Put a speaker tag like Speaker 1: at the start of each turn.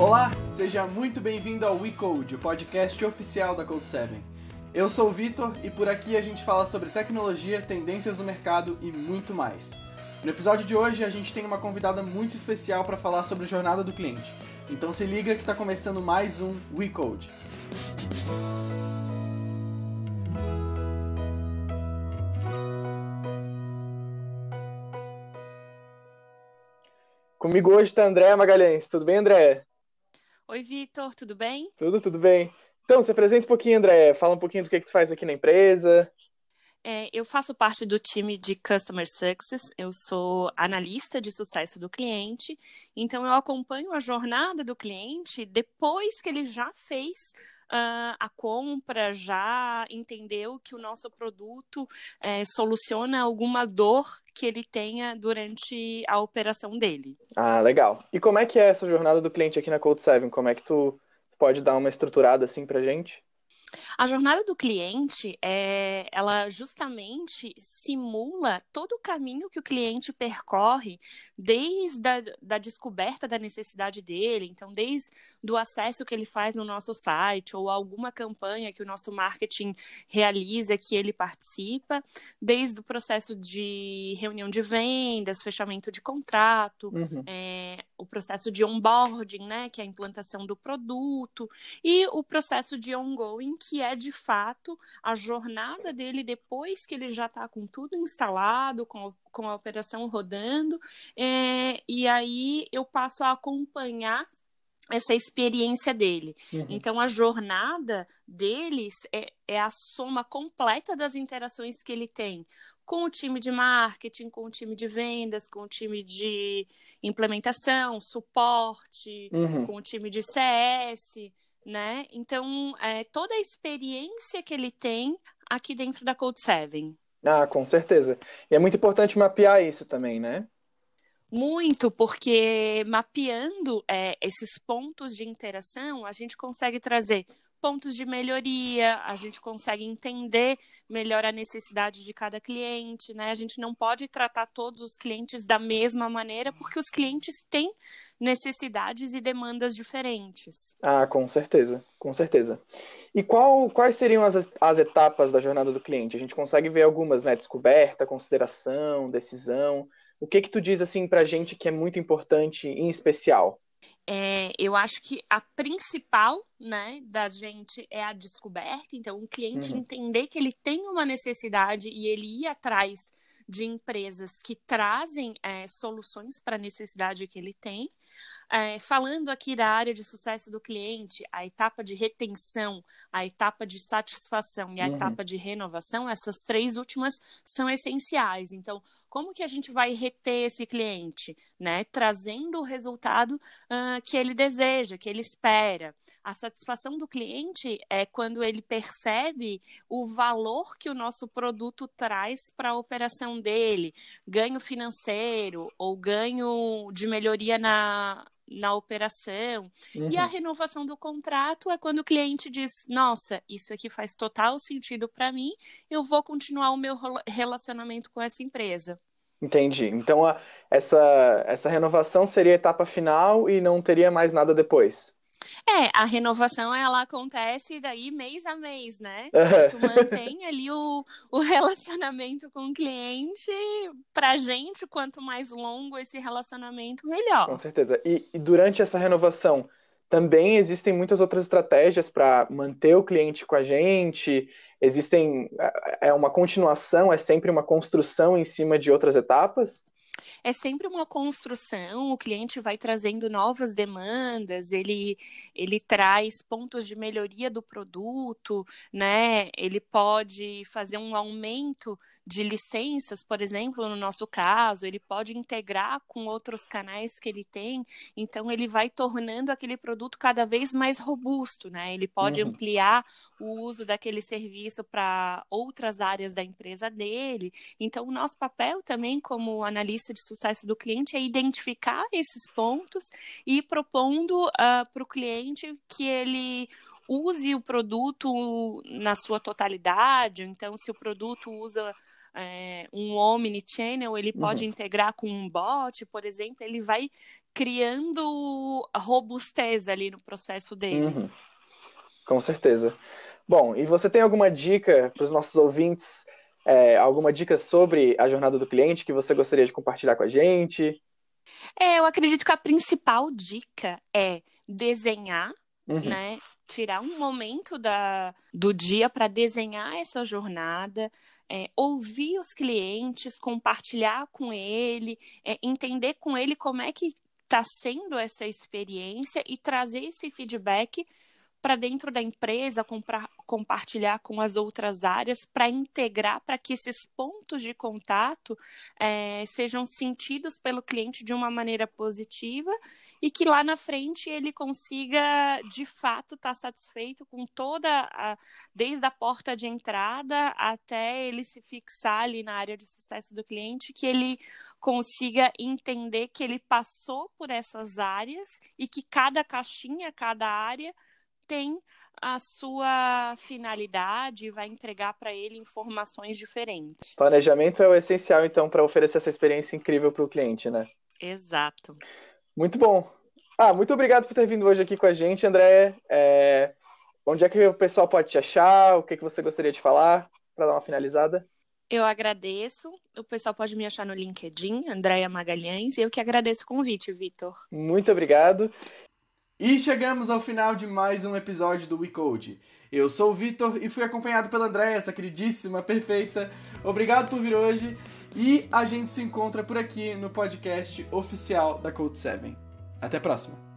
Speaker 1: Olá, seja muito bem-vindo ao WeCode, o podcast oficial da Code7. Eu sou o Vitor e por aqui a gente fala sobre tecnologia, tendências no mercado e muito mais. No episódio de hoje a gente tem uma convidada muito especial para falar sobre jornada do cliente. Então se liga que está começando mais um WeCode. Comigo hoje está André Magalhães. Tudo bem, André?
Speaker 2: Oi, Vitor, tudo bem?
Speaker 1: Tudo, tudo bem. Então, se apresenta um pouquinho, André. Fala um pouquinho do que, que tu faz aqui na empresa.
Speaker 2: É, eu faço parte do time de Customer Success, eu sou analista de sucesso do cliente, então eu acompanho a jornada do cliente depois que ele já fez uh, a compra, já entendeu que o nosso produto é, soluciona alguma dor que ele tenha durante a operação dele.
Speaker 1: Ah, legal. E como é que é essa jornada do cliente aqui na Code 7? Como é que tu pode dar uma estruturada assim pra gente?
Speaker 2: A jornada do cliente, é, ela justamente simula todo o caminho que o cliente percorre desde a da descoberta da necessidade dele, então desde do acesso que ele faz no nosso site ou alguma campanha que o nosso marketing realiza que ele participa, desde o processo de reunião de vendas, fechamento de contrato, uhum. é, o processo de onboarding, né, que é a implantação do produto, e o processo de ongoing, que é de fato a jornada dele depois que ele já está com tudo instalado, com, com a operação rodando, é, e aí eu passo a acompanhar essa experiência dele. Uhum. Então, a jornada deles é, é, a soma completa das interações que ele tem com o time de marketing, com o time de vendas, com o time de implementação, suporte, uhum. com o time de CS, né? Então, é, toda a experiência que ele tem aqui dentro da Code 7.
Speaker 1: Ah, com certeza. E é muito importante mapear isso também, né?
Speaker 2: Muito, porque mapeando é, esses pontos de interação, a gente consegue trazer pontos de melhoria, a gente consegue entender melhor a necessidade de cada cliente, né? A gente não pode tratar todos os clientes da mesma maneira, porque os clientes têm necessidades e demandas diferentes.
Speaker 1: Ah, com certeza, com certeza. E qual, quais seriam as, as etapas da jornada do cliente? A gente consegue ver algumas, né? Descoberta, consideração, decisão. O que que tu diz assim pra gente que é muito importante em especial?
Speaker 2: É, eu acho que a principal, né, da gente é a descoberta. Então, o cliente uhum. entender que ele tem uma necessidade e ele ir atrás de empresas que trazem é, soluções para a necessidade que ele tem. É, falando aqui da área de sucesso do cliente, a etapa de retenção, a etapa de satisfação e a uhum. etapa de renovação, essas três últimas são essenciais. Então, como que a gente vai reter esse cliente, né? Trazendo o resultado uh, que ele deseja, que ele espera. A satisfação do cliente é quando ele percebe o valor que o nosso produto traz para a operação dele, ganho financeiro ou ganho de melhoria na, na operação. Uhum. E a uhum. renovação do contrato é quando o cliente diz: Nossa, isso aqui faz total sentido para mim, eu vou continuar o meu relacionamento com essa empresa.
Speaker 1: Entendi. Então, a, essa, essa renovação seria a etapa final e não teria mais nada depois.
Speaker 2: É, a renovação ela acontece daí mês a mês, né? Uhum. Tu mantém ali o, o relacionamento com o cliente. Pra gente, quanto mais longo esse relacionamento, melhor.
Speaker 1: Com certeza. E, e durante essa renovação, também existem muitas outras estratégias para manter o cliente com a gente. Existem. É, é uma continuação, é sempre uma construção em cima de outras etapas?
Speaker 2: É sempre uma construção, o cliente vai trazendo novas demandas, ele, ele traz pontos de melhoria do produto, né? Ele pode fazer um aumento de licenças, por exemplo, no nosso caso, ele pode integrar com outros canais que ele tem, então ele vai tornando aquele produto cada vez mais robusto, né? Ele pode uhum. ampliar o uso daquele serviço para outras áreas da empresa dele. Então, o nosso papel também, como analista de sucesso do cliente, é identificar esses pontos e propondo uh, ah, para o cliente que ele use o produto na sua totalidade. Então, se o produto usa é, um omnichannel, ele pode uhum. integrar com um bot, por exemplo, ele vai criando robustez ali no processo dele. Uhum.
Speaker 1: Com certeza. Bom, e você tem alguma dica para os nossos ouvintes? É, alguma dica sobre a jornada do cliente que você gostaria de compartilhar com a gente?
Speaker 2: É, eu acredito que a principal dica é desenhar, uhum. né? Tirar um momento da, do dia para desenhar essa jornada, é, ouvir os clientes, compartilhar com ele, é, entender com ele como é que está sendo essa experiência e trazer esse feedback para dentro da empresa, compartilhar com as outras áreas, para integrar, para que esses pontos de contato é, sejam sentidos pelo cliente de uma maneira positiva e que lá na frente ele consiga, de fato, estar tá satisfeito com toda, a, desde a porta de entrada até ele se fixar ali na área de sucesso do cliente, que ele consiga entender que ele passou por essas áreas e que cada caixinha, cada área tem a sua finalidade e vai entregar para ele informações diferentes.
Speaker 1: Planejamento é o essencial, então, para oferecer essa experiência incrível para o cliente, né?
Speaker 2: Exato.
Speaker 1: Muito bom. Ah, muito obrigado por ter vindo hoje aqui com a gente, André. É... Onde é que o pessoal pode te achar? O que, que você gostaria de falar para dar uma finalizada?
Speaker 2: Eu agradeço. O pessoal pode me achar no LinkedIn, Andréia Magalhães. E eu que agradeço o convite, Vitor.
Speaker 1: Muito obrigado. E chegamos ao final de mais um episódio do WeCode. Eu sou o Vitor e fui acompanhado pela Andréia, essa queridíssima, perfeita. Obrigado por vir hoje e a gente se encontra por aqui no podcast oficial da Code 7. Até a próxima!